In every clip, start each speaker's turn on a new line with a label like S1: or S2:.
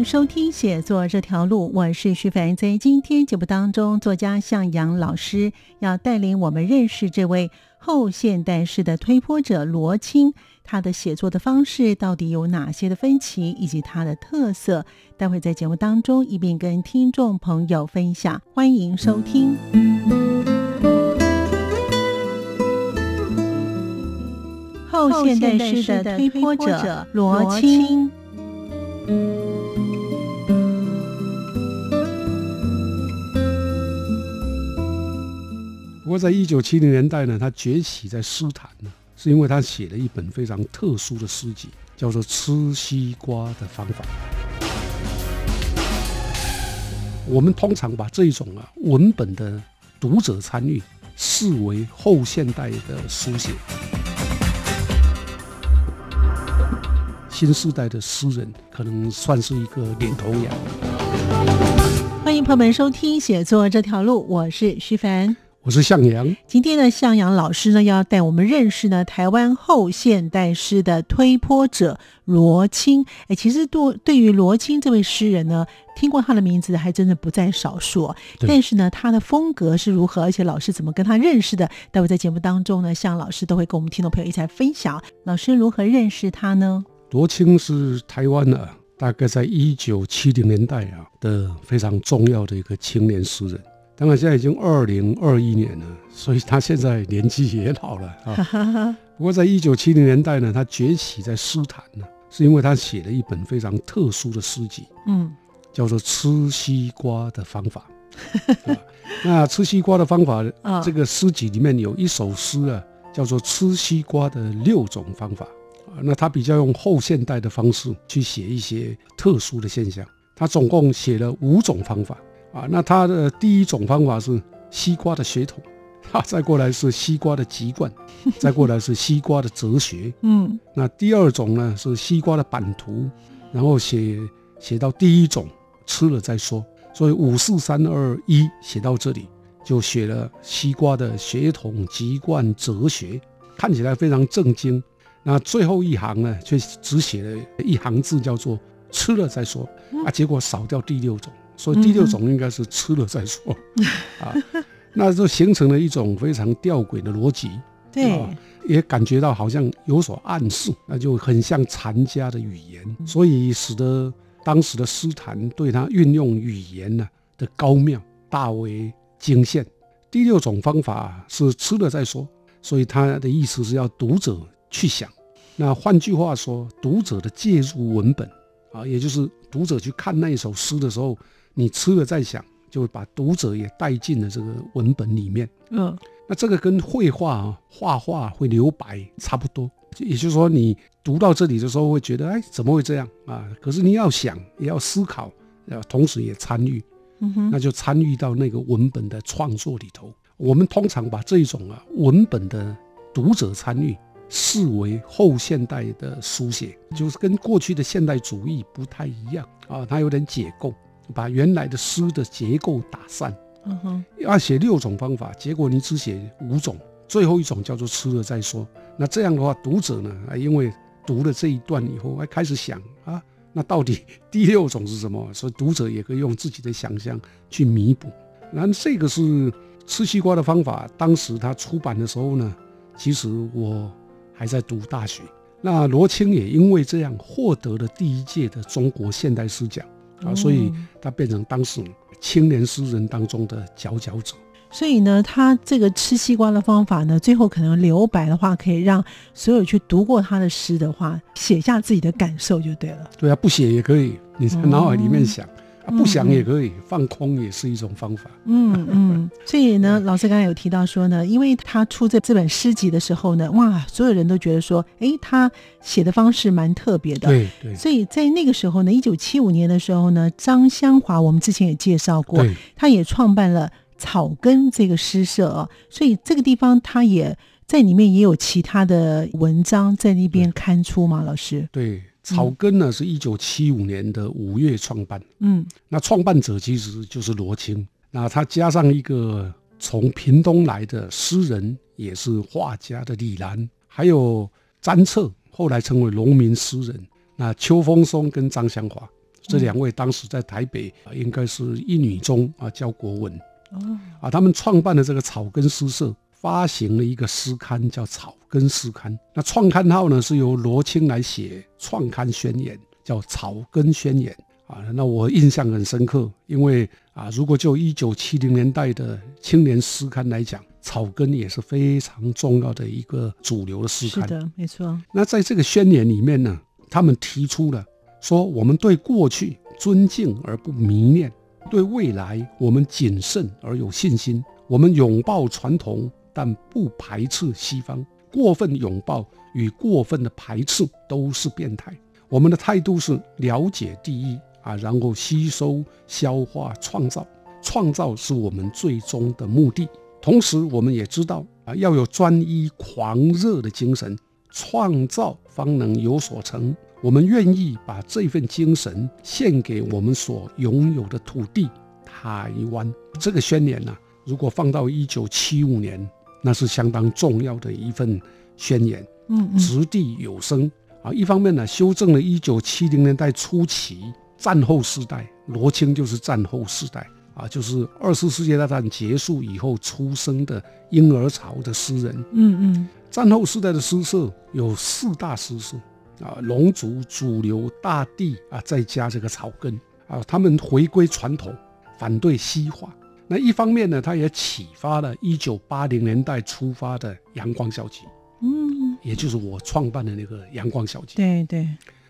S1: 迎收听写作这条路，我是徐凡。在今天节目当中，作家向阳老师要带领我们认识这位后现代式的推波者罗青。他的写作的方式到底有哪些的分歧，以及他的特色？待会在节目当中一并跟听众朋友分享。欢迎收听后现代式的推波者罗青。
S2: 过，在一九七零年代呢，他崛起在诗坛呢，是因为他写了一本非常特殊的诗集，叫做《吃西瓜的方法》。我们通常把这一种啊文本的读者参与视为后现代的书写，新时代的诗人可能算是一个领头羊。
S1: 欢迎朋友们收听《写作这条路》，我是徐凡。
S2: 我是向阳，
S1: 今天呢向阳老师呢，要带我们认识呢台湾后现代诗的推波者罗青。哎，其实对对于罗青这位诗人呢，听过他的名字还真的不在少数。但是呢，他的风格是如何，而且老师怎么跟他认识的？待会在节目当中呢，向老师都会跟我们听众朋友一起来分享。老师如何认识他呢？
S2: 罗青是台湾的，大概在一九七零年代啊的非常重要的一个青年诗人。当然，现在已经二零二一年了，所以他现在年纪也老了啊。不过，在一九七零年代呢，他崛起在诗坛呢，是因为他写了一本非常特殊的诗集，嗯，叫做《吃西瓜的方法》。那吃西瓜的方法，这个诗集里面有一首诗啊，叫做《吃西瓜的六种方法》啊。那他比较用后现代的方式去写一些特殊的现象，他总共写了五种方法。啊，那他的第一种方法是西瓜的血统，啊，再过来是西瓜的籍贯，再过来是西瓜的哲学，嗯，那第二种呢是西瓜的版图，然后写写到第一种吃了再说，所以五四三二一写到这里就写了西瓜的血统、籍贯、哲学，看起来非常正经。那最后一行呢，却只写了一行字，叫做吃了再说，啊，结果少掉第六种。所以第六种应该是吃了再说，啊，那就形成了一种非常吊诡的逻辑，
S1: 对，
S2: 也感觉到好像有所暗示，那就很像禅家的语言，所以使得当时的诗坛对他运用语言呢的高妙大为惊羡。第六种方法是吃了再说，所以他的意思是要读者去想，那换句话说，读者的介入文本啊，也就是读者去看那一首诗的时候。你吃了再想，就会把读者也带进了这个文本里面。嗯，那这个跟绘画啊，画画会留白差不多。也就是说，你读到这里的时候会觉得，哎，怎么会这样啊？可是你要想，也要思考，要同时也参与，嗯哼，那就参与到那个文本的创作里头。我们通常把这一种啊文本的读者参与视为后现代的书写，就是跟过去的现代主义不太一样啊，它有点解构。把原来的诗的结构打散，嗯哼，要写六种方法，结果你只写五种，最后一种叫做吃了再说。那这样的话，读者呢，因为读了这一段以后，还开始想啊，那到底第六种是什么？所以读者也可以用自己的想象去弥补。那这个是吃西瓜的方法。当时他出版的时候呢，其实我还在读大学。那罗青也因为这样获得了第一届的中国现代诗奖。啊，所以他变成当时青年诗人当中的佼佼者。
S1: 所以呢，他这个吃西瓜的方法呢，最后可能留白的话，可以让所有去读过他的诗的话，写下自己的感受就对了。
S2: 对啊，不写也可以，你在脑海里面想，啊，不想也可以，放空也是一种方法。
S1: 嗯嗯，所以呢，老师刚才有提到说呢，因为他出这这本诗集的时候呢，哇，所有人都觉得说，哎，他写的方式蛮特别的。
S2: 对对。
S1: 所以在那个时候呢，一九七五年的时候呢，张香华我们之前也介绍过，他也创办了草根这个诗社啊，所以这个地方他也在里面也有其他的文章在那边刊出吗？老师？
S2: 对。草根呢，是一九七五年的五月创办。嗯，那创办者其实就是罗青。那他加上一个从屏东来的诗人，也是画家的李兰，还有詹策，后来成为农民诗人。那邱风松跟张香华这两位，当时在台北啊，应该是一女中啊教国文。哦，啊，他们创办的这个草根诗社。发行了一个诗刊，叫《草根诗刊》。那创刊号呢，是由罗青来写创刊宣言，叫《草根宣言》啊。那我印象很深刻，因为啊，如果就一九七零年代的青年诗刊来讲，《草根》也是非常重要的一个主流的诗刊。
S1: 是的，没错。
S2: 那在这个宣言里面呢，他们提出了说，我们对过去尊敬而不迷恋，对未来我们谨慎而有信心，我们拥抱传统。但不排斥西方，过分拥抱与过分的排斥都是变态。我们的态度是了解第一啊，然后吸收、消化、创造。创造是我们最终的目的。同时，我们也知道啊，要有专一狂热的精神，创造方能有所成。我们愿意把这份精神献给我们所拥有的土地——台湾。这个宣言呢，如果放到一九七五年。那是相当重要的一份宣言，嗯，掷地有声啊。一方面呢，修正了一九七零年代初期战后时代，罗青就是战后时代啊，就是二次世界大战结束以后出生的婴儿潮的诗人，嗯嗯。战后时代的诗社有四大诗社啊，龙族、主流、大地啊，再加这个草根啊，他们回归传统，反对西化。那一方面呢，它也启发了一九八零年代出发的阳光小集，嗯，也就是我创办的那个阳光小集。
S1: 对对，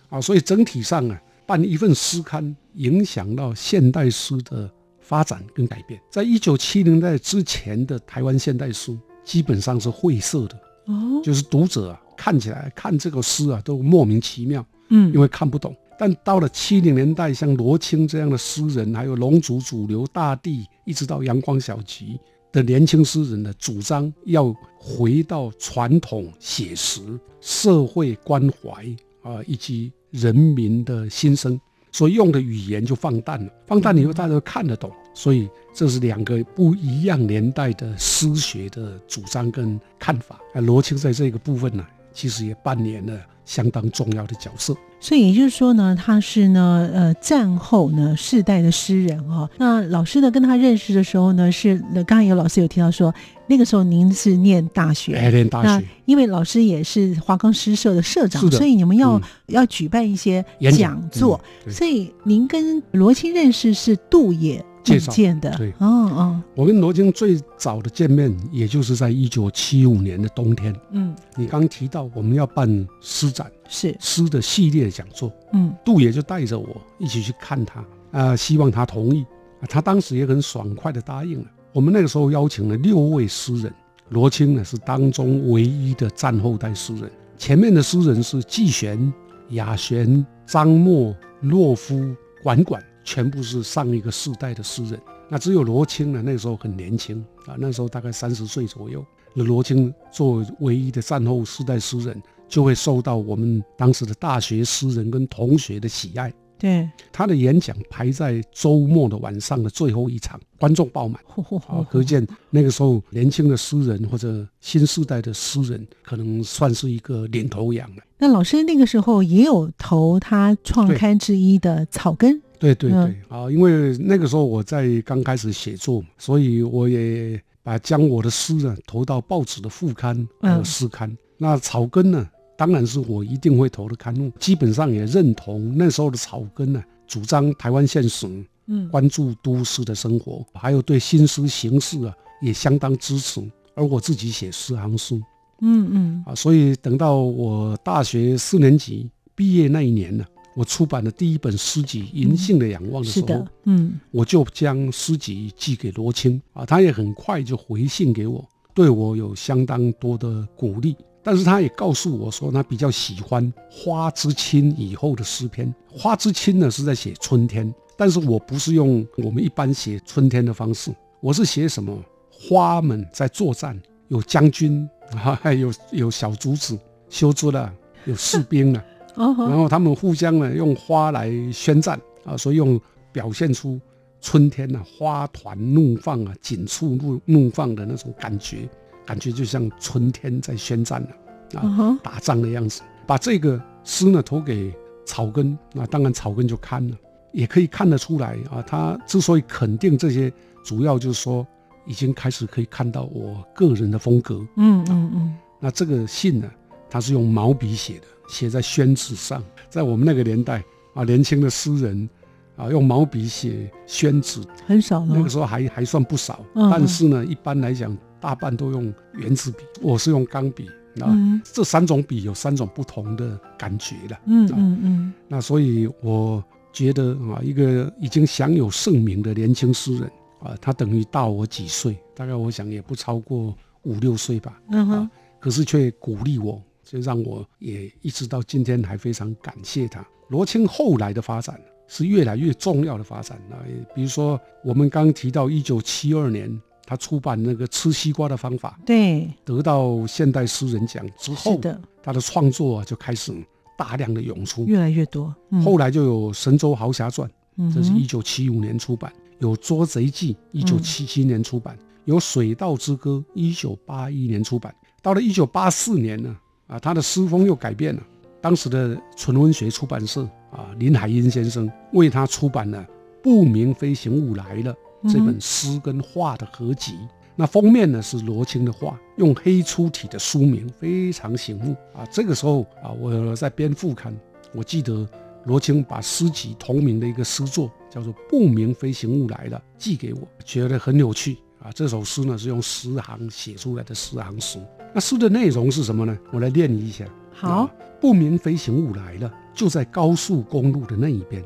S2: 啊，所以整体上啊，办一份诗刊，影响到现代诗的发展跟改变。在一九七零代之前的台湾现代诗，基本上是晦涩的，哦，就是读者啊看起来看这个诗啊都莫名其妙，嗯，因为看不懂。但到了七零年代，像罗青这样的诗人，还有龙族主流大地，一直到阳光小集的年轻诗人的主张，要回到传统写实、社会关怀啊，以及人民的心声，所以用的语言就放淡了。放淡以后，大家都看得懂。所以这是两个不一样年代的诗学的主张跟看法。啊，罗青在这个部分呢，其实也扮演了相当重要的角色。
S1: 所以也就是说呢，他是呢，呃，战后呢世代的诗人哈。那老师呢跟他认识的时候呢，是刚刚有老师有提到说，那个时候您是念大学，
S2: 念大学。
S1: 因为老师也是华冈诗社的社长，所以你们要要举办一些讲座。所以您跟罗青认识是杜野。
S2: 介绍
S1: 的
S2: 对，哦哦，我跟罗京最早的见面，也就是在一九七五年的冬天。嗯，你刚提到我们要办诗展，
S1: 是
S2: 诗的系列讲座。嗯，杜爷就带着我一起去看他，啊，希望他同意。他当时也很爽快的答应了。我们那个时候邀请了六位诗人，罗青呢是当中唯一的战后代诗人，前面的诗人是季玄、雅璇、张默、洛夫、管管。全部是上一个世代的诗人，那只有罗青呢，那时候很年轻啊，那时候大概三十岁左右。那罗青作为唯一的战后世代诗人，就会受到我们当时的大学诗人跟同学的喜爱。
S1: 对，
S2: 他的演讲排在周末的晚上的最后一场，观众爆满，啊，可见那个时候年轻的诗人或者新时代的诗人，可能算是一个领头羊了。
S1: 那老师那个时候也有投他创刊之一的草根。
S2: 对对对，啊，因为那个时候我在刚开始写作，所以我也把将我的诗呢投到报纸的副刊和诗刊。那草根呢，当然是我一定会投的刊物。基本上也认同那时候的草根呢，主张台湾现实，嗯，关注都市的生活，还有对新诗形式啊也相当支持。而我自己写诗行书，嗯嗯，啊，所以等到我大学四年级毕业那一年呢。我出版的第一本诗集《银杏的仰望》的时候，
S1: 嗯
S2: 我就将诗集寄给罗青啊，他也很快就回信给我，对我有相当多的鼓励。但是他也告诉我说，他比较喜欢《花之青》以后的诗篇，《花之青》呢是在写春天，但是我不是用我们一般写春天的方式，我是写什么花们在作战，有将军啊，还有有小竹子修竹了，有士兵了。
S1: 哦
S2: 然后他们互相呢用花来宣战啊，所以用表现出春天呢、花团怒放啊、锦簇怒怒放的那种感觉，感觉就像春天在宣战了啊，打仗的样子。把这个诗呢投给草根，那当然草根就看了，也可以看得出来啊，他之所以肯定这些，主要就是说已经开始可以看到我个人的风格。
S1: 嗯嗯嗯，
S2: 那这个信呢，他是用毛笔写的，写在宣纸上。在我们那个年代啊，年轻的诗人啊，用毛笔写宣纸，
S1: 很少了
S2: 那个。时候还还算不少。
S1: 嗯
S2: 但是呢，一般来讲，大半都用圆珠笔，我是用钢笔。啊，
S1: 嗯
S2: 这三种笔有三种不同的感觉了。
S1: 嗯
S2: 啊
S1: 嗯嗯
S2: 那所以我觉得啊，一个已经享有盛名的年轻诗人啊，他等于大我几岁，大概我想也不超过五六岁吧。
S1: 嗯哼
S2: 啊，可是却鼓励我，就让我也一直到今天还非常感谢他。罗青后来的发展是越来越重要的发展啊，也比如说我们刚提到一九七二年，他出版那个吃西瓜的方法，
S1: 对，
S2: 得到现代诗人奖之
S1: 是
S2: 后，
S1: 的，
S2: 他的创作啊就开始大量的涌出。
S1: 越来越多。嗯
S2: 后来就有《神州豪侠传》，
S1: 嗯
S2: 这是一九七五年出版；有《捉贼记》，一九七七年出版；有《水稻之歌》，一九八一年出版。到了一九八四年呢，啊，他的诗风又改变了。当时的纯文学出版社啊，林海音先生为他出版了《不明飞行物来了》这本诗跟画的合集。那封面呢是罗青的画，用黑粗体的书名，非常醒目啊。这个时候啊，我在编副刊，我记得罗青把诗集同名的一个诗作叫做《不明飞行物来了》寄给我，觉得很有趣啊。这首诗呢是用十行写出来的十行诗。那诗的内容是什么呢？我来念一下。
S1: 好
S2: 啊，不明飞行物来了，就在高速公路的那一边，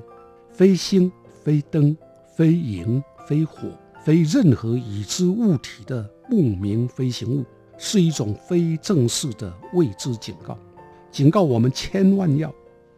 S2: 非星、非灯、非萤、非火、非任何已知物体的不明飞行物，是一种非正式的未知警告，警告我们千万要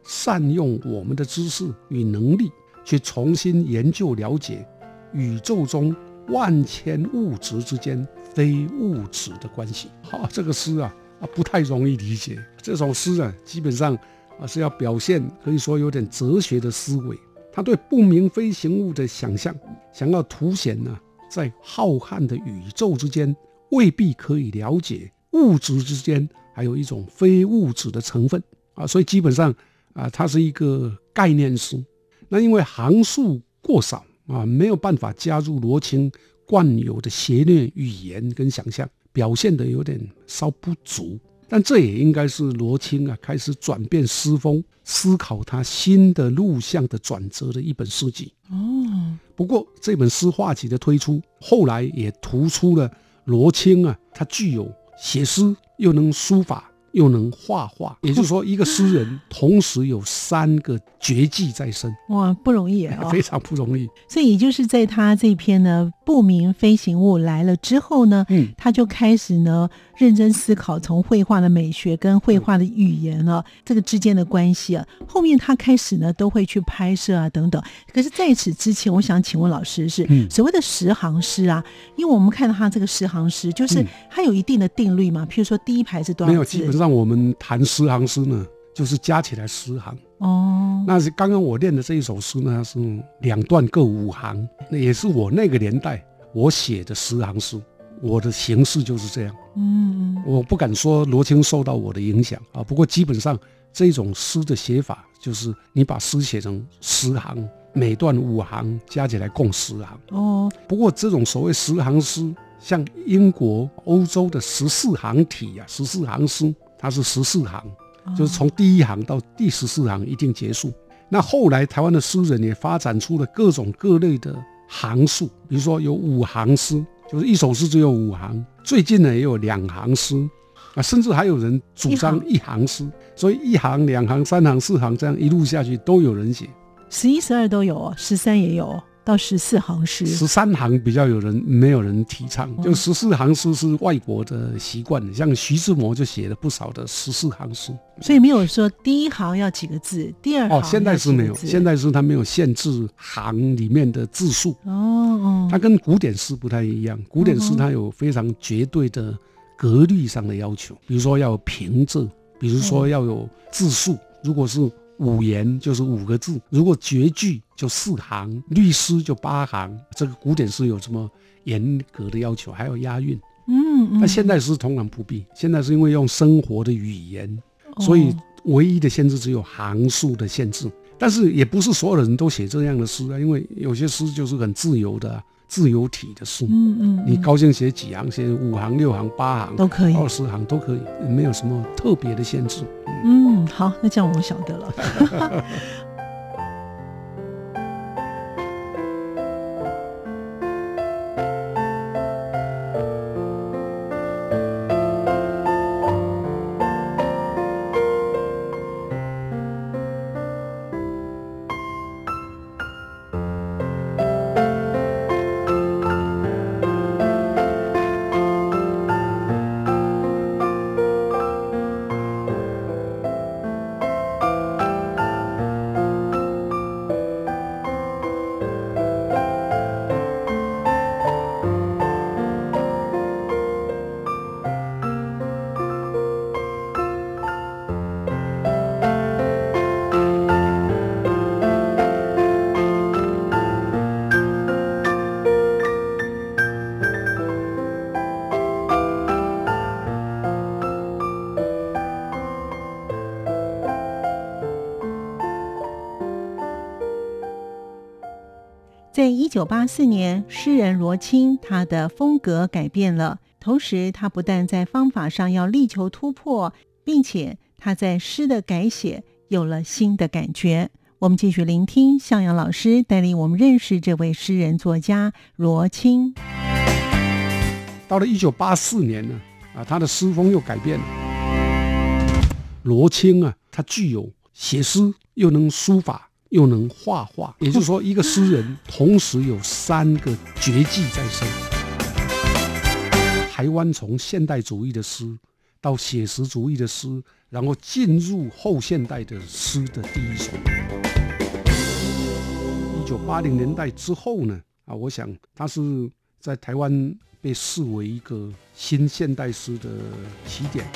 S2: 善用我们的知识与能力，去重新研究了解宇宙中万千物质之间非物质的关系。好、这个诗啊啊不太容易理解。这首诗啊，基本上啊是要表现可以说有点哲学的思维。他对不明飞行物的想象，想要凸显呢，在浩瀚的宇宙之间，未必可以了解物质之间还有一种非物质的成分啊。所以基本上啊，它是一个概念诗。那因为行数过少啊，没有办法加入罗青惯有的邪虐语言跟想象，表现的有点稍不足。但这也应该是罗青啊开始转变诗风、思考他新的路向的转折的一本诗集。
S1: 哦，
S2: 不过这本诗画集的推出，后来也突出了罗青啊，他具有写诗又能书法又能画画，也就是说，一个诗人同时有三个绝技在身，
S1: 哇，不容易哦。
S2: 非常不容易。
S1: 所以也就是在他这篇呢不明飞行物来了之后呢，
S2: 嗯，
S1: 他就开始呢认真思考从绘画的美学跟绘画的语言啊这个之间的关系啊。后面他开始呢都会去拍摄啊等等。可是在此之前，我想请问老师是、
S2: 嗯
S1: 所谓的十行诗啊，因为我们看到他这个十行诗，就是
S2: 嗯
S1: 它有一定的定律嘛，譬如说第一排是多少
S2: 没有，
S1: 少
S2: 基本上我们谈十行诗呢，就是加起来十行。
S1: 哦，
S2: 那是刚刚我念的这一首诗呢，是两段各五行，那也是我那个年代我写的十行诗。我的形式就是这样，
S1: 嗯
S2: 我不敢说罗青受到我的影响啊，不过基本上这种诗的写法就是你把诗写成十行，每段五行加起来共十行。
S1: 哦，
S2: 不过这种所谓十行诗，像英国、欧洲的十四行体啊，十四行诗，它是十四行，就是从第一行到第十四行一定结束。那后来台湾的诗人也发展出了各种各类的行数，比如说有五行诗，就是一首诗只有五行。最近呢也有两行诗，啊，甚至还有人主张一行诗，所以一行、两行、三行、四行这样一路下去都有人写。
S1: 十一、十二都有哦，十三也有。到十四行诗，
S2: 十三行比较有人没有人提倡，就十四行诗是外国的习惯，像徐志摩就写了不少的十四行诗，
S1: 所以没有说第一行要几个字，第二行
S2: 哦，现代诗没有，现代诗它没有限制行里面的字数。哦哦，它跟古典诗不太一样，古典诗它有非常绝对的格律上的要求，比如说要有平仄，比如说要有字数，如果是。五言就是五个字，如果绝句就四行，律诗就八行。这个古典诗有这么严格的要求，还有押韵。嗯，那现代诗通常不必。现在是因为用生活的语言，所以唯一的限制只有行数的限制。但是也不是所有的人都写这样的诗啊，因为有些诗就是很自由的。自由体的书，嗯嗯，你高兴写几行，写五行、六行、八行
S1: 都可以，
S2: 二十行都可以，没有什么特别的限制。
S1: 嗯，好，那这样我晓得了。一九八四年，诗人罗青他的风格改变了，同时他不但在方法上要力求突破，并且他在诗的改写有了新的感觉。我们继续聆听向阳老师带领我们认识这位诗人作家罗青。
S2: 到了一九八四年呢，啊，他的诗风又改变了。罗青啊，他具有写诗又能书法。又能画画，也就是说，一个诗人同时有三个绝技在身。台湾从现代主义的诗到写实主义的诗，然后进入后现代的诗的第一首。一九八零年代之后呢，啊，我想他是在台湾被视为一个新现代诗的起点。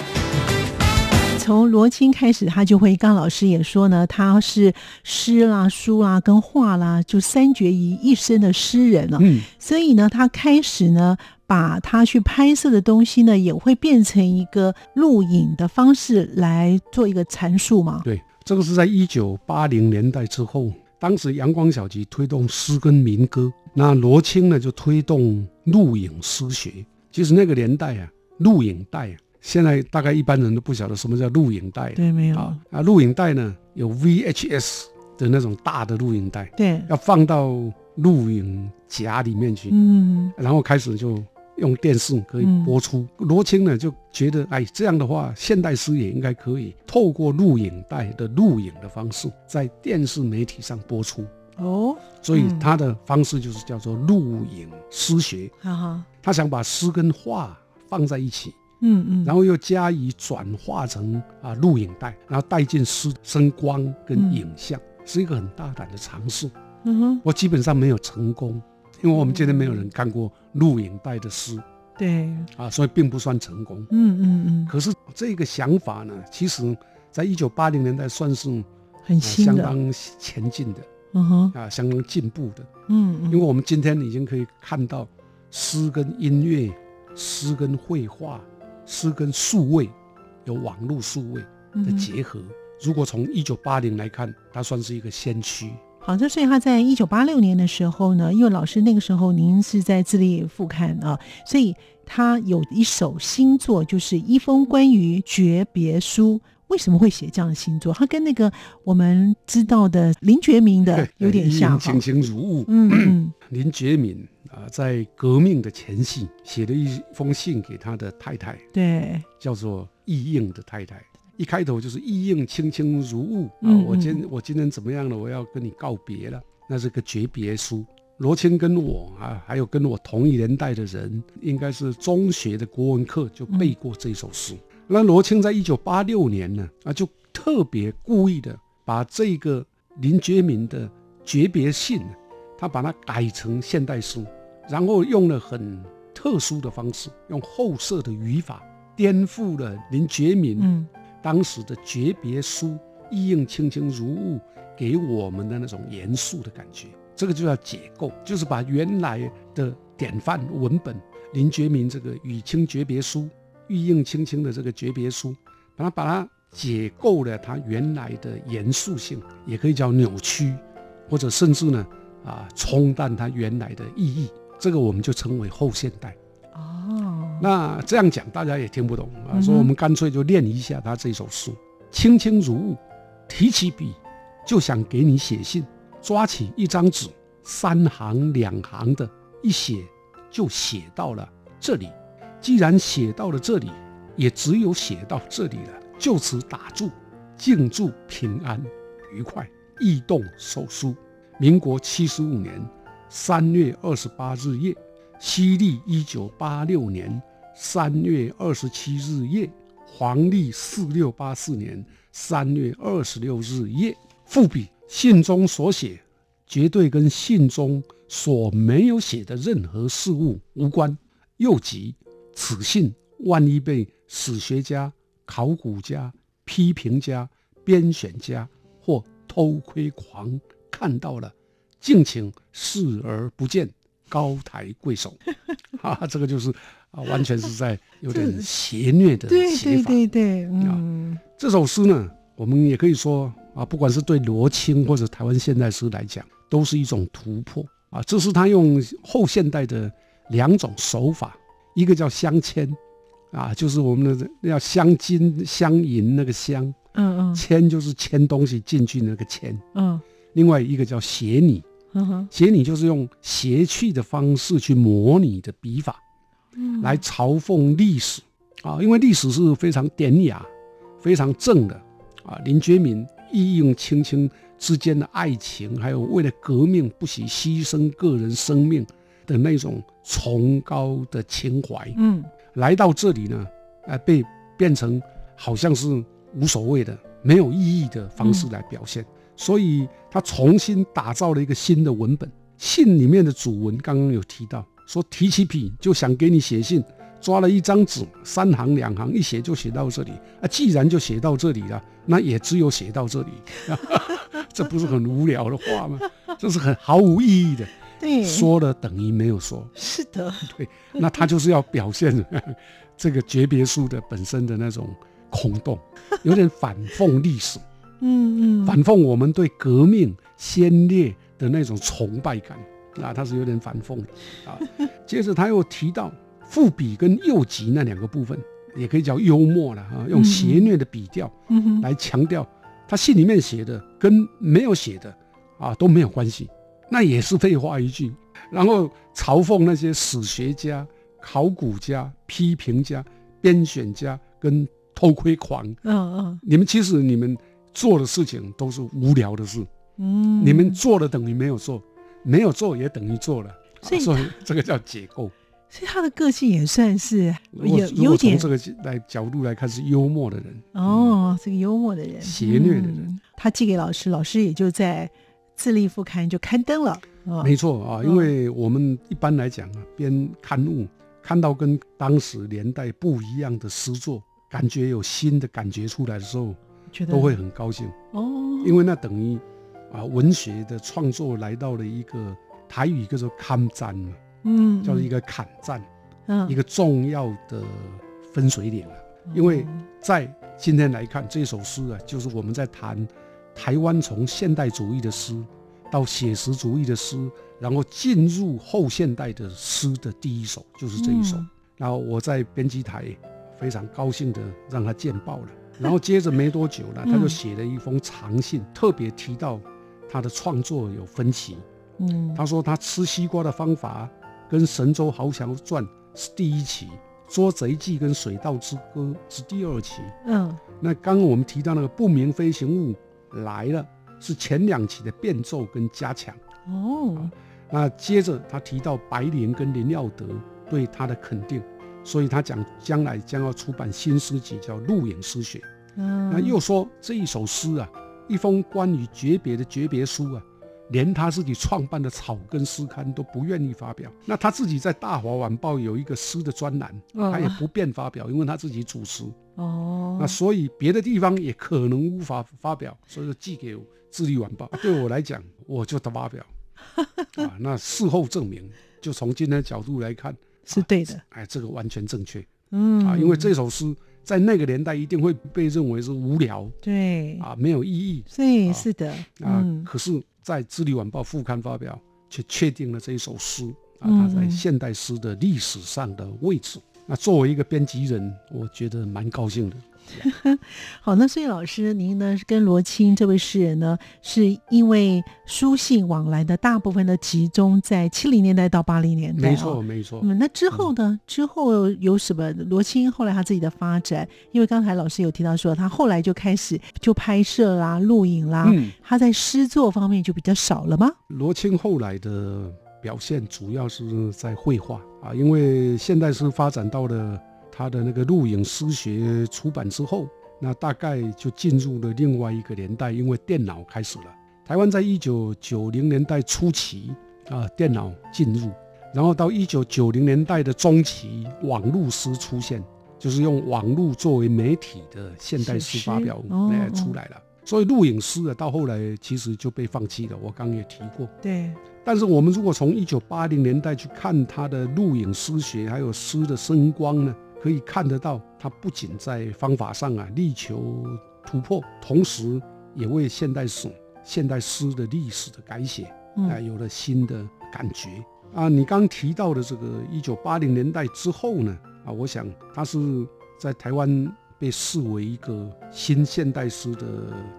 S1: 从罗青开始，他就会。刚老师也说呢，他是诗啦、书啦跟画啦，就三绝于一身的诗人了。嗯，所以呢，他开始呢，把他去拍摄的东西呢，也会变成一个录影的方式来做一个阐述嘛。
S2: 对，这个是在一九八零年代之后，当时阳光小集推动诗跟民歌，那罗青呢就推动录影诗学。其实那个年代啊，录影带啊。现在大概一般人都不晓得什么叫录影带，
S1: 对，没有
S2: 啊。啊，录影带呢有 VHS 的那种大的录影带，
S1: 对，
S2: 要放到录影夹里面去，嗯，然后开始就用电视可以播出。罗青呢就觉得，哎，这样的话，现代诗也应该可以透过录影带的录影的方式，在电视媒体上播出。哦，所以他的方式就是叫做录影诗学。哈哈，他想把诗跟画放在一起。嗯嗯，然后又加以转化成啊录影带，然后带进诗声光跟影像，是一个很大胆的尝试。嗯哼，我基本上没有成功，因为我们今天没有人看过录影带的诗。
S1: 对，
S2: 啊，所以并不算成功。嗯嗯嗯。可是这个想法呢，其实在一九八零年代算是
S1: 很新
S2: 相当前进的。嗯哼，啊，相当进步的。嗯嗯，因为我们今天已经可以看到诗跟音乐、诗跟绘画。诗跟数位有网络数位的结合，如果从一九八零来看，它算是一个先驱。
S1: 好，这所以他在一九八六年的时候呢，因为老师那个时候您是在自立副刊啊，所以他有一首新作，就是一封关于诀别书。为什么会写这样的星座？他跟那个我们知道的林觉民的 有点像，
S2: 清清如雾。嗯嗯，林觉民啊，在革命的前夕写了一封信给他的太太，
S1: 对，
S2: 叫做意应的太太。一开头就是意应轻轻如雾啊，
S1: 嗯
S2: 我今我今天怎么样了？我要跟你告别了。那是个诀别书。罗青跟我啊，还有跟我同一年代的人，应该是中学的国文课就背过这首诗。那罗青在一九八六年呢，啊，就特别故意的把这个林觉民的诀别信，他把它改成现代诗，然后用了很特殊的方式，用后设的语法，颠覆了林觉民
S1: 嗯
S2: 当时的诀别书意应轻轻如雾给我们的那种严肃的感觉。这个就叫解构，就是把原来的典范文本林觉民这个《与清诀别书》意应青青的这个诀别书，把它把它解构了它原来的严肃性，也可以叫扭曲，或者甚至呢啊冲淡它原来的意义。这个我们就称为后现代。
S1: 哦，
S2: 那这样讲大家也听不懂啊，
S1: 嗯
S2: 所以我们干脆就练一下他这首诗：轻轻如雾，提起笔就想给你写信，抓起一张纸，三行两行的一写就写到了这里。既然写到了这里，也只有写到这里了，就此打住，静祝平安愉快。异动手书，民国七十五年三月二十八日夜。西历一九八六年三月二十七日夜，黄历四六八四年三月二十六日夜。复笔：信中所写绝对跟信中所没有写的任何事物无关。又即此信万一被史学家、考古家、批评家、编选家或偷窥狂看到了，敬请视而不见。高抬贵手，哈 啊，这个就是啊，完全是在有点 邪虐的
S1: 对对
S2: 写法。
S1: 对对，嗯
S2: 这首诗呢，我们也可以说啊，不管是对罗青或者台湾现代诗来讲，都是一种突破啊。这是他用后现代的两种手法，一个叫镶嵌啊，就是我们的要镶金镶银那个镶，
S1: 嗯嗯
S2: 嵌就是嵌东西进去那个嵌。
S1: 嗯
S2: 另外一个叫写拟，
S1: 嗯哼，
S2: 写拟就是用谐趣的方式去模拟的笔法，
S1: 嗯
S2: 来嘲讽历史啊，因为历史是非常典雅、非常正的啊。林觉民意用轻轻之间的爱情，还有为了革命不惜牺牲个人生命的那种崇高的情怀，
S1: 嗯
S2: 来到这里呢，呃，被变成好像是无所谓的、没有意义的方式来表现。所以他重新打造了一个新的文本。信里面的主文刚刚有提到，说提起笔就想给你写信，抓了一张纸，三行两行一写就写到这里啊。既然就写到这里了，那也只有写到这里，这不是很无聊的话吗？这是很毫无意义的，
S1: 对，
S2: 说了等于没有说。
S1: 是的，
S2: 对，那他就是要表现 这个诀别书的本身的那种空洞，有点反讽历史。
S1: 嗯嗯，
S2: 反讽我们对革命先烈的那种崇拜感啊，他是有点反讽的啊。接着他又提到赋笔跟右极那两个部分，也可以叫幽默了啊，用邪虐的笔调来强调他信里面写的跟没有写的啊都没有关系，那也是废话一句。然后嘲讽那些史学家、考古家、批评家、编选家跟偷窥狂，
S1: 嗯嗯。
S2: 你们其实你们做的事情都是无聊的事，
S1: 嗯，
S2: 你们做了等于没有做，没有做也等于做了，
S1: 所以
S2: 啊所以 这个叫解构。
S1: 所以他的个性也算是有有点
S2: 从这个来角度来看，是幽默的人，
S1: 哦，这个幽默的人，
S2: 邪虐的人。
S1: 嗯。他寄给老师，老师也就在《自立副刊》就刊登了。哦
S2: 没错啊，
S1: 嗯
S2: 因为我们一般来讲啊，编刊物看到跟当时年代不一样的诗作，感觉有新的感觉出来的时候，
S1: 觉得
S2: 都会很高兴，
S1: 哦，
S2: 因为那等于啊文学的创作来到了一个台语叫做刊战嘛，
S1: 嗯，
S2: 叫做一个坎战。
S1: 嗯
S2: 一个重要的分水岭了。因为在今天来看，这首诗啊，就是我们在谈台湾从现代主义的诗到写实主义的诗，然后进入后现代的诗的第一首，就是这一首。
S1: 嗯
S2: 然后我在编辑台非常高兴的让他见报了。然后接着没多久呢，他就
S1: 嗯
S2: 写了一封长信，特别提到他的创作有分歧。
S1: 嗯
S2: 他说他吃西瓜的方法跟《神州豪强传》是第一期，《捉贼记》跟《水稻之歌》是第二期。
S1: 嗯，
S2: 那刚刚我们提到那个不明飞行物来了，是前两期的变奏跟加强。
S1: 哦，
S2: 那接着他提到白莲跟林耀德对他的肯定，所以他讲将来将要出版新诗集，叫《鹿影诗学》。
S1: 嗯，
S2: 那又说这一首诗啊，一封关于诀别的诀别书啊，连他自己创办的草根诗刊都不愿意发表。那他自己在《大华晚报》有一个诗的专栏，
S1: 嗯
S2: 他也不便发表，因为他自己主持。
S1: 哦，
S2: 那所以别的地方也可能无法发表，所以就寄给《智利晚报》。对我来讲，我就得发表 啊。那事后证明，就从今天的角度来看，
S1: 是对的。
S2: 哎，这个完全正确
S1: 嗯
S2: 啊，因为这首诗在那个年代一定会被认为是无聊
S1: 对，
S2: 啊，没有意义
S1: 对，
S2: 啊
S1: 是的，
S2: 啊。
S1: 嗯
S2: 可是，在《智利晚报》副刊发表，却确定了这一首诗啊，
S1: 嗯
S2: 它在现代诗的历史上的位置。那作为一个编辑人，我觉得蛮高兴的。
S1: 好，那所以老师您呢跟罗青这位诗人呢，是因为书信往来的大部分都集中在七零年代到八零年代、
S2: 没错，。没错。
S1: 嗯，那之后呢？之后有什么？罗青后来他自己的发展，因为刚才老师有提到说，他后来就开始就拍摄啦、录影啦，
S2: 嗯，
S1: 他在诗作方面就比较少了吗？
S2: 罗青后来的表现主要是在绘画啊，因为现代诗发展到了他的那个录影诗学出版之后，那大概就进入了另外一个年代，因为电脑开始了。台湾在一九九零年代初期啊，电脑进入，然后到一九九零年代的中期，网络诗出现，就是用网络作为媒体的现代诗发表
S1: 是哦
S2: 哎出来了。所以录影诗啊，到后来其实就被放弃了。我刚刚也提过，
S1: 对，
S2: 但是我们如果从一九八零年代去看他的录影诗学，还有诗的声光呢，可以看得到，他不仅在方法上啊力求突破，同时也为现代史、现代诗的历史的改写啊、
S1: 嗯，
S2: 有了新的感觉啊。你刚提到的这个一九八零年代之后呢，啊，我想他是在台湾被视为一个新现代诗的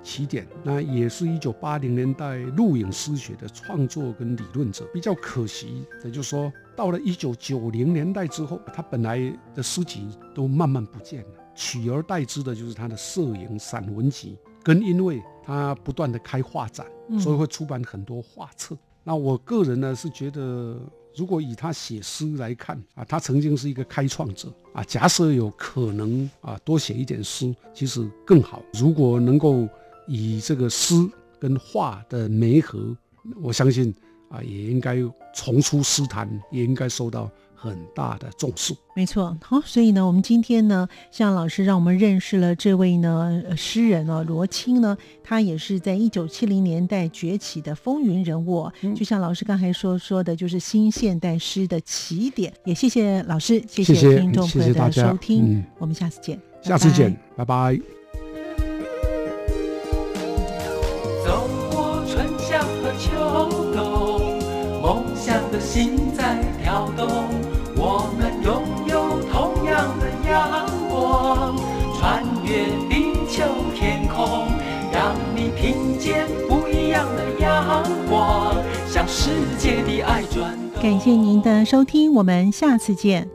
S2: 起点，那也是一九八零年代录影诗学的创作跟理论者。比较可惜的就是说，到了一九九零年代之后，他本来的诗集都慢慢不见了，取而代之的就是他的摄影散文集，跟因为他不断的开画展，
S1: 嗯
S2: 所以会出版很多画册。那我个人呢是觉得，如果以他写诗来看啊，他曾经是一个开创者啊。假设有可能啊，多写一点诗，其实更好。如果能够以这个诗跟画的媒合，我相信啊，也应该重出诗坛，也应该受到很大的重视。
S1: 没错，好，所以呢，我们今天呢，向老师让我们认识了这位呢呃诗人哦，罗青呢，他也是在一九七零年代崛起的风云人物哦，
S2: 嗯
S1: 就像老师刚才说说的，就是新现代诗的起点。也谢谢老师，谢
S2: 谢谢
S1: 听众朋友的收听，
S2: 嗯
S1: 我们下次见，
S2: 下次见
S1: 拜拜，
S2: 拜拜
S3: 拥有同样的阳光，穿越地球天空，让你听见不一样的阳光，向世界的爱转动。
S1: 感谢您的收听，我们下次见。